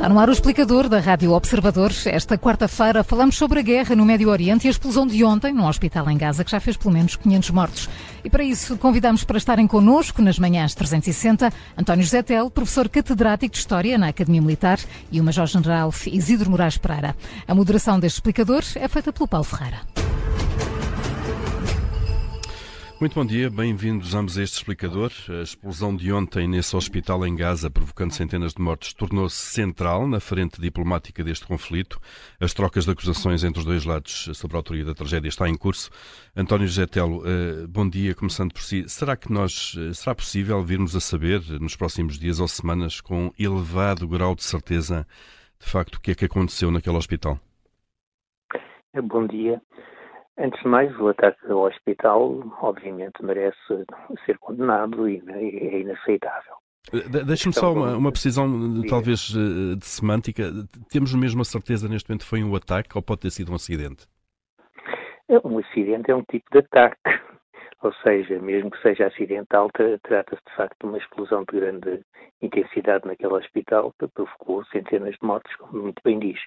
Está no ar o explicador da Rádio Observador. Esta quarta-feira falamos sobre a guerra no Médio Oriente e a explosão de ontem num hospital em Gaza que já fez pelo menos 500 mortos. E para isso convidamos para estarem connosco nas manhãs 360 António José Tel, professor catedrático de História na Academia Militar e o Major-General Isidro Moraes Pereira. A moderação deste explicador é feita pelo Paulo Ferreira. Muito bom dia, bem-vindos ambos a este explicador. A explosão de ontem nesse hospital em Gaza, provocando centenas de mortes, tornou-se central na frente diplomática deste conflito. As trocas de acusações entre os dois lados sobre a autoria da tragédia está em curso. António José Telo, eh, bom dia, começando por si. Será que nós, eh, será possível virmos a saber nos próximos dias ou semanas com elevado grau de certeza de facto o que é que aconteceu naquele hospital? Bom dia. Antes de mais, o ataque ao hospital, obviamente, merece ser condenado e é inaceitável. Deixe-me só uma, uma precisão, talvez, eh, de semântica. Temos mesmo a certeza neste momento que foi um ataque ou pode ter sido um acidente? É, um acidente é um tipo de ataque. Ou seja, mesmo que seja acidental, trata-se de facto de uma explosão de grande intensidade naquele hospital que provocou centenas de mortes, como muito bem diz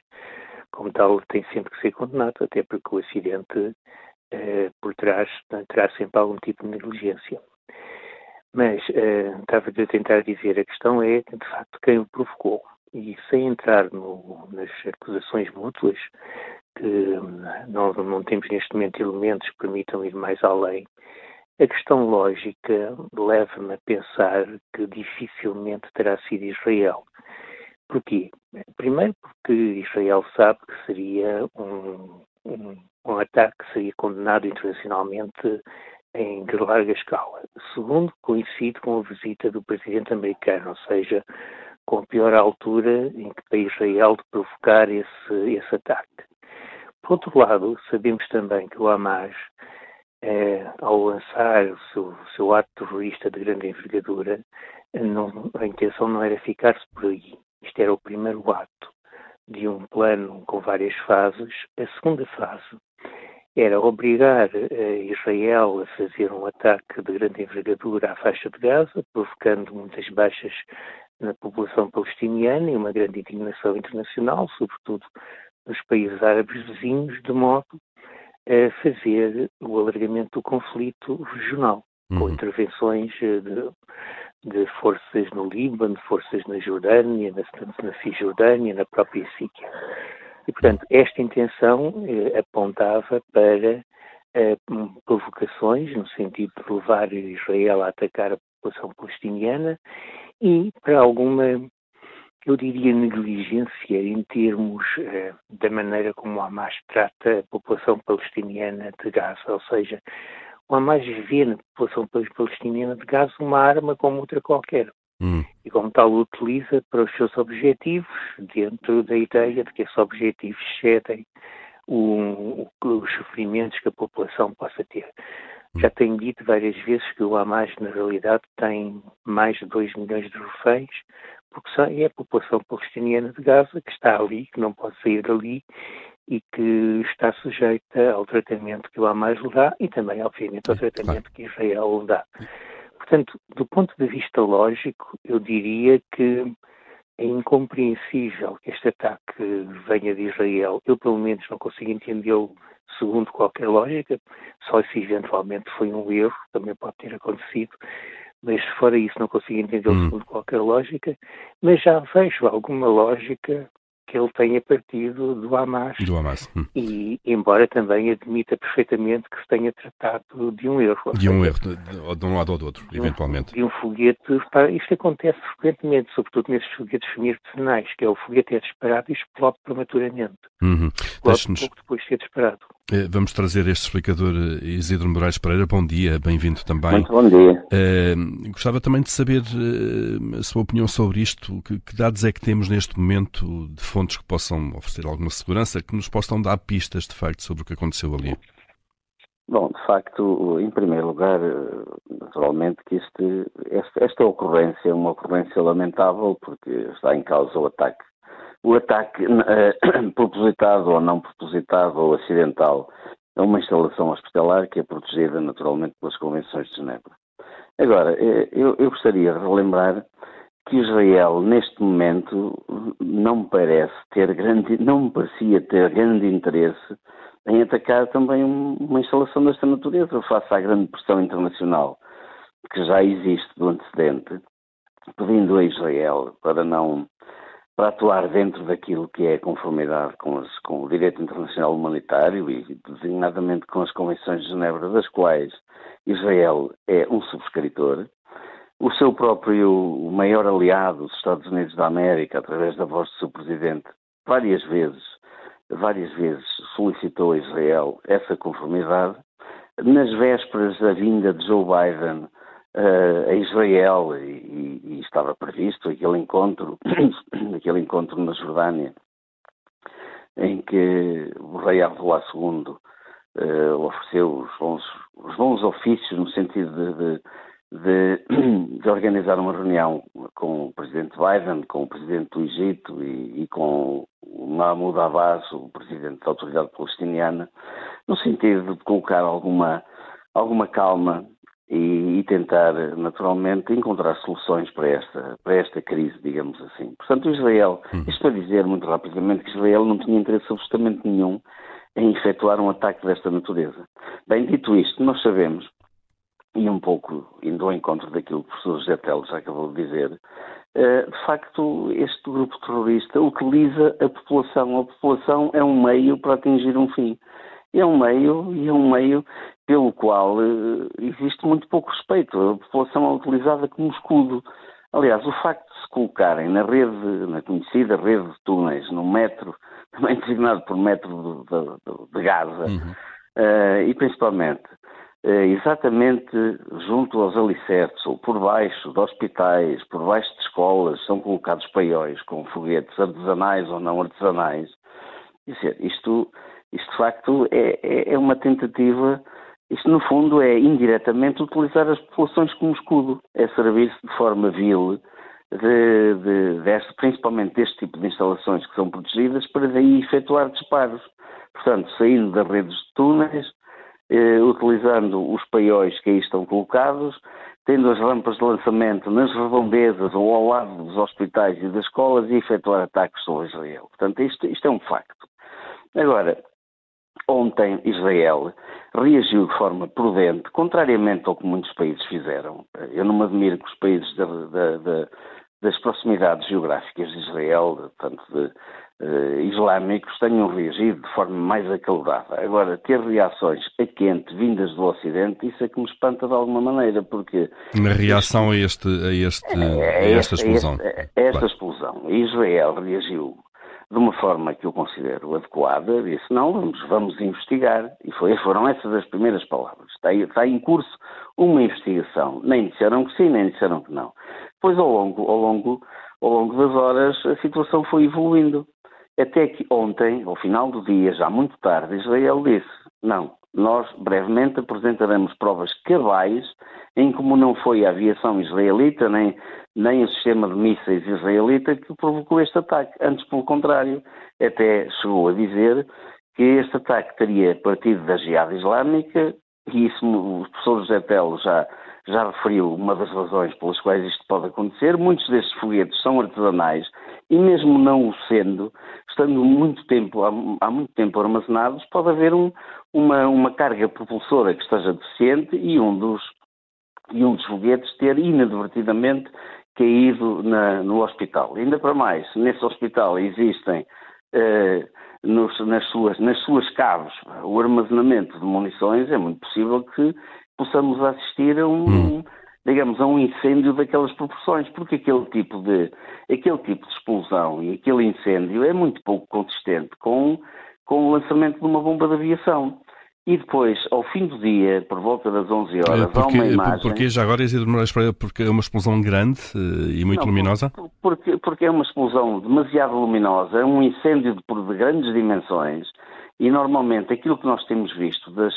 como tal, tem sempre que ser condenado, até porque o acidente eh, por trás terá sempre algum tipo de negligência. Mas eh, estava a tentar dizer, a questão é, de facto, quem o provocou. E sem entrar no, nas acusações mútuas, que não, não temos neste momento elementos que permitam ir mais além, a questão lógica leva-me a pensar que dificilmente terá sido Israel. Porquê? Primeiro porque Israel sabe que seria um, um, um ataque que seria condenado internacionalmente em larga escala. Segundo, coincide com a visita do presidente americano, ou seja, com a pior altura em que para Israel de provocar esse, esse ataque. Por outro lado, sabemos também que o Hamas, eh, ao lançar o seu, seu, ato terrorista de grande envergadura, não, a intenção não era ficar-se por aí. Isto era o primeiro ato de um plano com várias fases. A segunda fase era obrigar eh, Israel a fazer um ataque de grande envergadura à faixa de Gaza, provocando muitas baixas na população palestiniana e uma grande indignação internacional, sobretudo nos países árabes vizinhos, de modo a fazer o alargamento do conflito regional, uhum. com intervenções eh, de de forças no Líbano, forças na Jordânia, na, na Cisjordânia, na própria Síria. E, portanto, esta intenção eh, apontava para eh, provocações, no sentido de levar Israel a atacar a população palestiniana e para alguma, eu diria, negligência em termos eh, da maneira como Hamas trata a população palestiniana de Gaza, ou seja, o Hamas vê na população palestiniana de Gaza uma arma como outra qualquer. Hum. E como tal o utiliza para os seus objetivos, dentro da ideia de que esses objetivos excedem o, os sofrimentos que a população possa ter. Hum. Já tenho dito várias vezes que o Hamas, na realidade, tem mais de 2 milhões de reféns, porque é a população palestiniana de Gaza que está ali, que não pode sair dali e que está sujeita ao tratamento que o Hamas lhe dá e também, obviamente, ao tratamento que Israel lhe dá. Portanto, do ponto de vista lógico, eu diria que é incompreensível que este ataque venha de Israel. Eu, pelo menos, não consigo entendê-lo segundo qualquer lógica, só se eventualmente foi um erro, também pode ter acontecido, mas fora isso não consigo entendê-lo hum. segundo qualquer lógica, mas já vejo alguma lógica que ele tenha partido do Hamas. Do Hamas. Hum. E, embora também admita perfeitamente que se tenha tratado de um erro. De um erro, de, de um lado ou do outro, de eventualmente. Um, de um foguete. Isto acontece frequentemente, sobretudo nesses foguetes semi-artesanais, que é o foguete é disparado e explode prematuramente. Uhum. Explode pouco depois de ser disparado. Eh, vamos trazer este explicador eh, Isidro Moraes Pereira. Bom dia, bem-vindo também. Muito bom dia. Uh, gostava também de saber uh, a sua opinião sobre isto. Que, que, dados é que temos neste momento de fontes que possam oferecer alguma segurança, que nos possam dar pistas de facto sobre o que aconteceu ali? Bom, de facto, em primeiro lugar, naturalmente que este, esta, esta ocorrência é uma ocorrência lamentável porque está em causa o ataque o ataque eh, propositado ou não propositado ou acidental a uma instalação hospitalar que é protegida naturalmente pelas Convenções de Genebra. Agora, eh, eu, eu gostaria de relembrar que Israel, neste momento, não parece ter grande, não parecia ter grande interesse em atacar também uma instalação desta natureza, face à grande pressão internacional que já existe do antecedente, pedindo a Israel para não para atuar dentro daquilo que é conformidade com, as, com, o direito internacional humanitário e designadamente com as convenções de Genebra, das quais Israel é um subscritor, o seu próprio maior aliado, os Estados Unidos da América, através da voz do seu presidente, várias vezes, várias vezes solicitou a Israel essa conformidade. Nas vésperas da vinda de Joe Biden uh, a Israel e, e, estava previsto aquele encontro, aquele encontro na Jordânia, em que o rei Abdullah II uh, ofereceu os bons, os bons, ofícios no sentido de, de, de, de, organizar uma reunião com o presidente Biden, com o presidente do Egito e, e com o Mahmoud Abbas, o presidente da autoridade palestiniana, no sentido de colocar alguma, alguma calma e, e, tentar, naturalmente, encontrar soluções para esta, para esta crise, digamos assim. Portanto, Israel, uhum. isto para dizer muito rapidamente que Israel não tinha interesse absolutamente nenhum em efetuar um ataque desta natureza. Bem, dito isto, nós sabemos, e um pouco indo ao encontro daquilo que o professor José Teles já acabou de dizer, Uh, de facto, este grupo terrorista utiliza a população. A população é um meio para atingir um fim é um meio e é um meio pelo qual uh, existe muito pouco respeito. A população é utilizada como escudo. Aliás, o facto de se colocarem na rede, na conhecida rede de túneis, no metro, também designado por metro de, de, de Gaza, uhum. uh, e principalmente uh, exatamente junto aos alicerces, ou por baixo de hospitais, por baixo de escolas, são colocados paióis com foguetes artesanais ou não artesanais. Dizer, isto isto, de facto, é, é, é uma tentativa isto, no fundo, é indiretamente utilizar as populações como escudo. É servir-se de forma vil, de, de, deste, principalmente deste tipo de instalações que são protegidas, para daí efetuar disparos. Portanto, saindo das redes de túneis, eh, utilizando os paióis que aí estão colocados, tendo as rampas de lançamento nas redondezas ou ao lado dos hospitais e das escolas e efetuar ataques sobre Israel. Portanto, isto, isto é um facto. Agora, Ontem, Israel reagiu de forma prudente, contrariamente ao que muitos países fizeram. Eu não me admiro que os países da, da, da, das proximidades geográficas de Israel, tanto de, uh, islâmicos, tenham reagido de forma mais acalorada. Agora, ter reações a quente vindas do Ocidente, isso é que me espanta de alguma maneira, porque... Na reação a, este, a, este, é, a esta explosão. A, esta, a esta explosão. Israel reagiu de uma forma que eu considero adequada, disse, não, vamos, vamos investigar. E foi, foram essas as primeiras palavras. Está, está em curso uma investigação. Nem disseram que sim, nem disseram que não. Pois ao longo, ao longo, ao longo das horas a situação foi evoluindo. Até que ontem, ao final do dia, já muito tarde, Israel disse, não, nós brevemente apresentaremos provas cabais em como não foi a aviação israelita nem, nem o sistema de mísseis israelita que provocou este ataque. Antes, pelo contrário, até chegou a dizer que este ataque teria partido da Jihad Islâmica e isso o professor José Telo já, já referiu uma das razões pelas quais isto pode acontecer. Muitos destes foguetes são artesanais e mesmo não o sendo, estando muito tempo, há, muito tempo armazenados, pode haver um, uma, uma carga propulsora que esteja deficiente e um dos, e um dos foguetes ter inadvertidamente caído na, no hospital. Ainda para mais, nesse hospital existem eh, nos, nas, suas, nas suas caves o armazenamento de munições, é muito possível que possamos assistir a um, hum. Digamos, a um incêndio daquelas proporções, porque aquele tipo de aquele tipo de explosão e aquele incêndio é muito pouco consistente com, com o lançamento de uma bomba de aviação. E depois, ao fim do dia, por volta das 11 horas, porque, há uma imagem... Porque já agora, Isidro Moraes porque é uma explosão grande eh, e muito Não, luminosa? Porque, porque é uma explosão demasiado luminosa, é um incêndio de, de grandes dimensões e normalmente aquilo que nós temos visto das,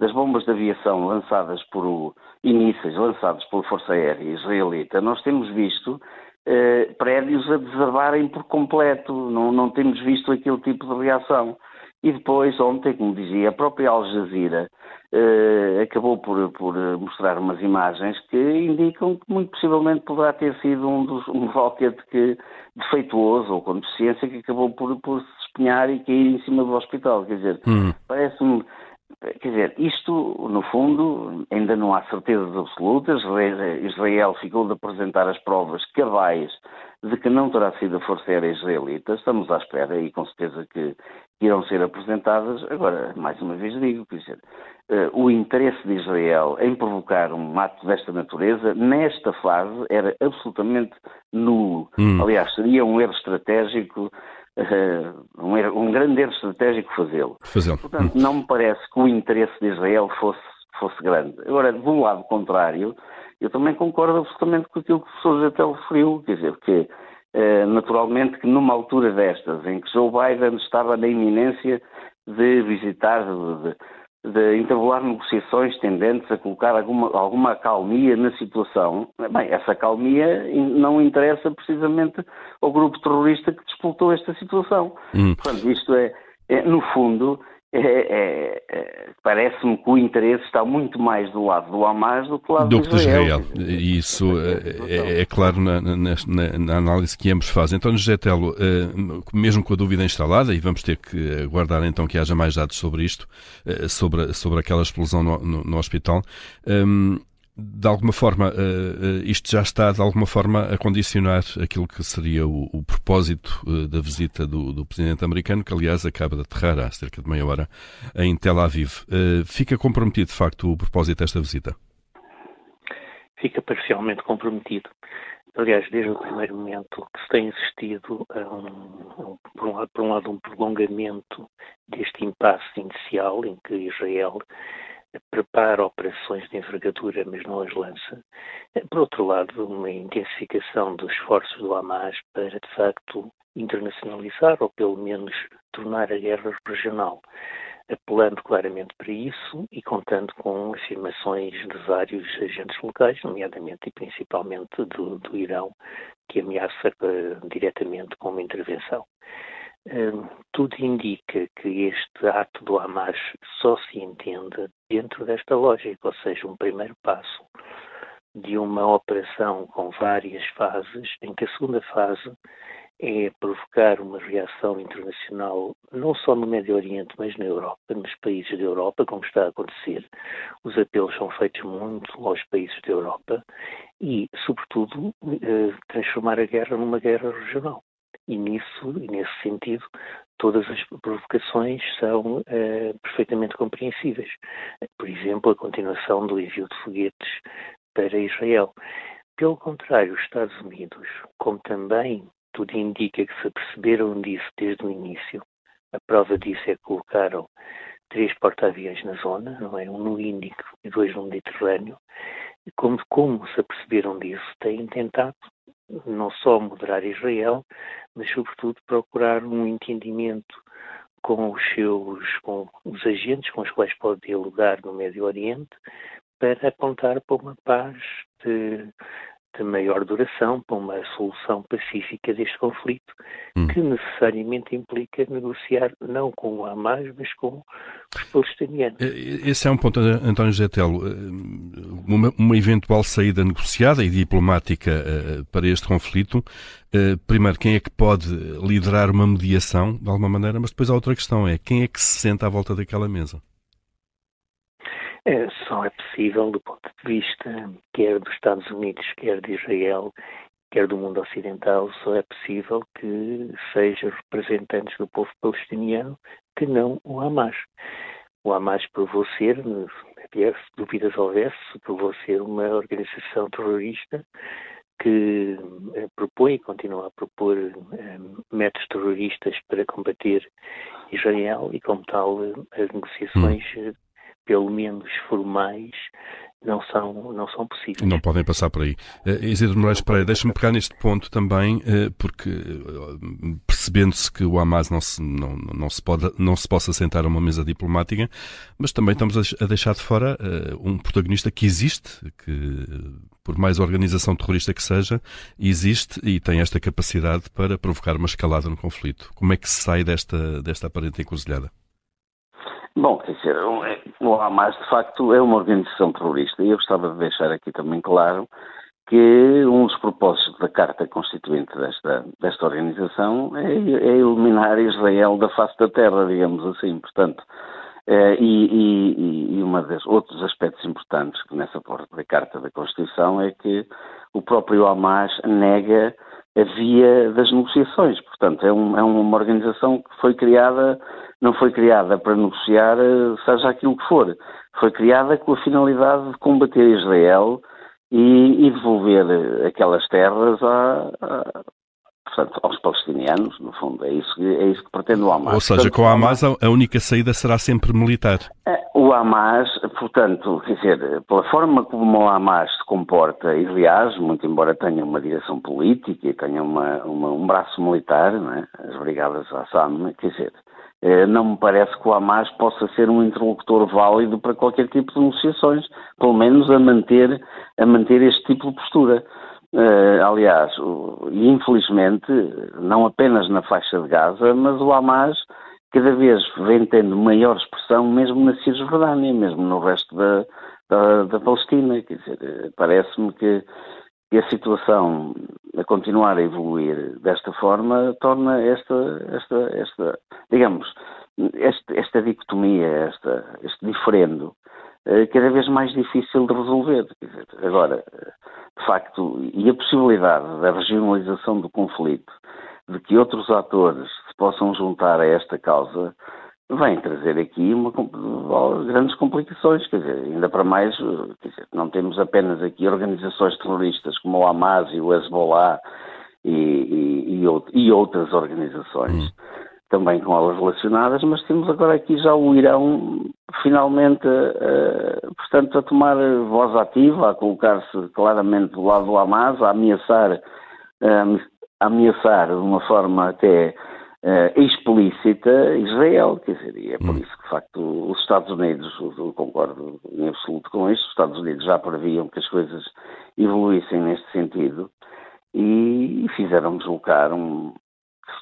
das bombas de aviação lançadas por o, inícios lançados pela Força Aérea Israelita, nós temos visto eh, prédios a desabarem por completo, não, não temos visto aquele tipo de reação. E depois, ontem, como dizia, a própria Al Jazeera uh, acabou por, por mostrar umas imagens que indicam que muito possivelmente poderá ter sido um, dos, um valquete que, defeituoso ou com deficiência que acabou por, por se espinhar e cair em cima do hospital. Quer dizer, hum. parece-me Quer dizer, isto, no fundo, ainda não há certezas absolutas. Israel ficou de apresentar as provas cabais de que não terá sido a Força Aérea Israelita. Estamos à espera e com certeza que irão ser apresentadas. Agora, mais uma vez digo, quer dizer, uh, o interesse de Israel em provocar um ato desta natureza, nesta fase, era absolutamente nulo. Hum. Aliás, seria um erro estratégico uh, um, erro, um, grande erro estratégico fazê-lo. Fazê Portanto, não me parece que o interesse de Israel fosse, fosse grande. Agora, do lado contrário, eu também concordo absolutamente com aquilo que o professor Jatel referiu, quer dizer, que uh, naturalmente que numa altura destas, em que Joe Biden estava na iminência de visitar, de, de entabular negociações tendentes a colocar alguma, alguma calmia na situação, bem, essa calmia não interessa precisamente ao grupo terrorista que disputou esta situação. Hum. Portanto, isto é, é no fundo, é, é, é, parece-me que o interesse está muito mais do lado do Hamas do que do lado do de Israel. E isso é, é, é, claro na, na, na, análise que ambos fazem. Então, José Telo, eh, mesmo com a dúvida instalada, e vamos ter que aguardar então que haja mais dados sobre isto, eh, sobre, sobre aquela explosão no, no, no hospital, de alguma forma, uh, isto já está de alguma forma a condicionar aquilo que seria o, o propósito uh, da visita do, do, presidente americano, que aliás acaba de aterrar há cerca de meia hora em Tel Aviv. Fica comprometido, de facto, o propósito desta visita? Fica parcialmente comprometido. Aliás, desde o primeiro momento que se tem assistido a um, por, um lado, por um lado, um prolongamento deste impasse inicial em que Israel prepara operações de envergadura, mas não as lança. Por outro lado, uma intensificação dos esforços do Hamas para, de facto, internacionalizar ou, pelo menos, tornar a guerra regional, apelando claramente para isso e contando com afirmações de vários agentes locais, nomeadamente e principalmente do, do Irão, que ameaça uh, diretamente com uma intervenção. Tudo indica que este ato do Hamas só se entende dentro desta lógica, ou seja, um primeiro passo de uma operação com várias fases, em que a segunda fase é provocar uma reação internacional, não só no Médio Oriente, mas na Europa, nos países da Europa, como está a acontecer. Os apelos são feitos muito aos países da Europa e, sobretudo, eh, transformar a guerra numa guerra regional. E nisso, e nesse sentido, todas as provocações são uh, perfeitamente compreensíveis. Por exemplo, a continuação do envio de foguetes para Israel. Pelo contrário, os Estados Unidos, como também tudo indica que se perceberam disso desde o início, a prova disso é que colocaram três porta-aviões na zona, não é? um no Índico e dois no Mediterrâneo, como, como se aperceberam disso, têm tentado não só moderar Israel, mas sobretudo procurar um entendimento com os seus, com os agentes com os quais pode dialogar no Médio Oriente, para apontar para uma paz de, de maior duração, para uma solução pacífica deste conflito, hum. que necessariamente implica negociar não com o Hamas, mas com os palestinianos. Esse é um ponto, António Getelo. Uma, uma eventual saída negociada e diplomática uh, para este conflito. Primeiro, quem é que pode liderar uma mediação, de alguma maneira, mas depois a outra questão é quem é que se senta à volta daquela mesa? Só é possível do ponto de vista quer dos Estados Unidos, quer de Israel, quer do mundo ocidental, só é possível que sejam representantes do povo palestiniano que não o Hamas. O Hamas provou ser, se dúvidas houvesse, provou ser uma organização terrorista que eh, propõe e continua a propor eh, métodos terroristas para combater Israel e, como tal, as negociações hum pelo menos formais, não são, não são possíveis. Não podem passar por aí. Uh, Isidro Moraes Pereira, deixa-me pegar neste ponto também, uh, porque uh, percebendo-se que o Hamas não se, não, não, se pode, não se possa sentar a uma mesa diplomática, mas também estamos a, deixar de fora uh, um protagonista que existe, que por mais organização terrorista que seja, existe e tem esta capacidade para provocar uma escalada no conflito. Como é que se sai desta, desta aparente encruzilhada? Bom, quer dizer, é, o Hamas de facto é uma organização terrorista e eu gostava de deixar aqui também claro que um dos propósitos da Carta Constituinte desta, desta organização é, é eliminar Israel da face da terra, digamos assim. Portanto, é, e, e, e um dos outros aspectos importantes que nessa parte da Carta da Constituição é que o próprio Hamas nega a via das negociações. Portanto, é, um, é uma organização que foi criada, não foi criada para negociar, eh, seja aquilo que for. Foi criada com a finalidade de combater Israel e, e devolver aquelas terras a, portanto, aos palestinianos, no fundo. É isso, é isso que pretende o Hamas. Ou seja, portanto, com o Hamas a única saída será sempre militar. É, o Hamas, portanto, quer dizer, pela forma como o Hamas se comporta, e aliás, muito embora tenha uma direção política e tenha uma, uma, um braço militar, é? as brigadas Assam, quer dizer, eh, não me parece que o Hamas possa ser um interlocutor válido para qualquer tipo de negociações, pelo menos a manter, a manter este tipo de postura. Uh, aliás, infelizmente, não apenas na faixa de Gaza, mas o Hamas cada vez vem tendo maior expressão mesmo na Cisjordânia, mesmo no resto da, da, da Palestina. Quer dizer, eh, parece-me que, que a situação a continuar a evoluir desta forma torna esta, esta, esta digamos, este, esta dicotomia, esta, este diferendo, eh, cada vez mais difícil de resolver. Agora, de facto, e a possibilidade da regionalização do conflito, de que outros atores se possam juntar a esta causa, vem trazer aqui uma, grandes complicações, quer dizer, ainda para mais, dizer, não temos apenas aqui organizações terroristas como o Hamas e o Hezbollah e, e, e, e outras organizações. Hum também com elas relacionadas, mas temos agora aqui já o Irão finalmente, uh, portanto, a tomar voz ativa, a colocar-se claramente do lado do Hamas, a ameaçar, uh, a ameaçar de uma forma até uh, explícita Israel, quer dizer, e é por hum. isso que, de facto, os Estados Unidos, eu concordo em absoluto com isso, os Estados Unidos já previam que as coisas evoluíssem neste sentido e fizeram deslocar um,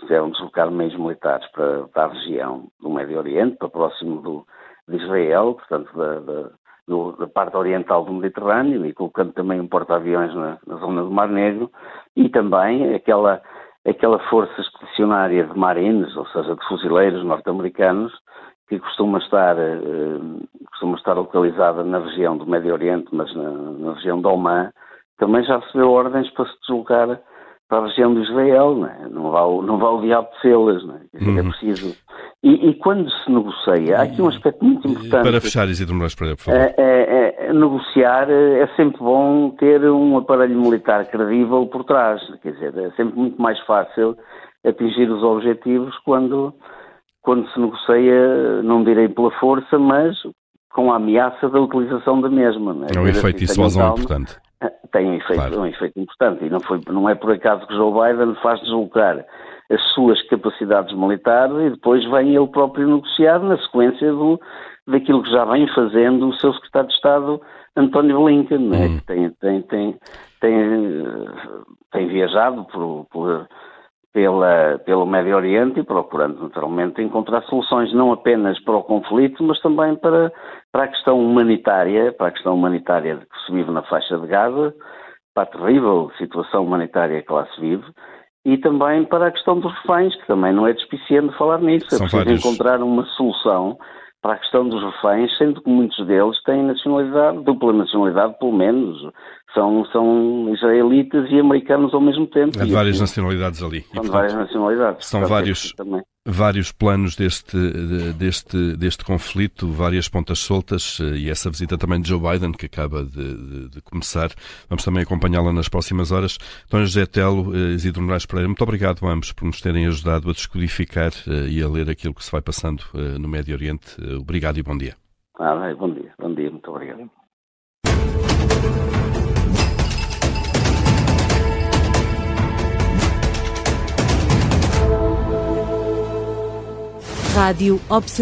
fizeram deslocar meios militares para, para, a região do Médio Oriente, para próximo do, de Israel, portanto, da, da, do, da, parte oriental do Mediterrâneo, e colocando também um porta-aviões na, na, zona do Mar Negro, e também aquela, aquela força expedicionária de marines, ou seja, de fuzileiros norte-americanos, que costuma estar, eh, costuma estar localizada na região do Médio Oriente, mas na, na região de Oman, também já recebeu ordens para se deslocar para a região de Israel, não, é? não, vale o diabo de las não é? é uhum. é preciso. E, e, quando se negocia, há aqui um aspecto muito importante. Para fechar, Isidro Moraes Pereira, por favor. É, é, é, negociar eh, é sempre bom ter um aparelho militar credível por trás, quer dizer, é sempre muito mais fácil atingir os objetivos quando, quando se negocia, não direi pela força, mas com a ameaça da utilização da mesma. Não é? é um efeito assim, dissuasão importante. Tem um efeito, claro. um efeito importante e não, foi, não é por acaso que Joe Biden faz deslocar as suas capacidades militares e depois vem ele próprio negociar na sequência do, daquilo que já vem fazendo o seu secretário de Estado António Blinken, né? que tem, tem, tem, tem, tem viajado por, por, pela, pelo Médio Oriente e procurando naturalmente encontrar soluções não apenas para o conflito, mas também para, para a questão humanitária, para a questão humanitária que se vive na faixa de Gaza, para a terrível situação humanitária que lá se vive, e também para a questão dos reféns, que também não é despiciente falar nisso. É São é preciso vários... encontrar uma solução para a questão dos reféns, sendo que muitos deles têm nacionalidade, dupla nacionalidade, pelo menos. São, são israelitas e americanos ao mesmo tempo. Há várias assim, nacionalidades ali. São e, portanto, várias nacionalidades. São vários, vários planos deste, deste, deste conflito, várias pontas soltas eh, e essa visita também de Joe Biden, que acaba de, de, de começar. Vamos também acompanhá-la nas próximas horas. António José Telo, eh, Isidro Moraes Pereira, muito obrigado a ambos por nos terem ajudado a descodificar eh, e a ler aquilo que se vai passando no Médio Oriente. Obrigado e bom dia. Ah, bom dia, bom dia, muito obrigado. Rádio Observador.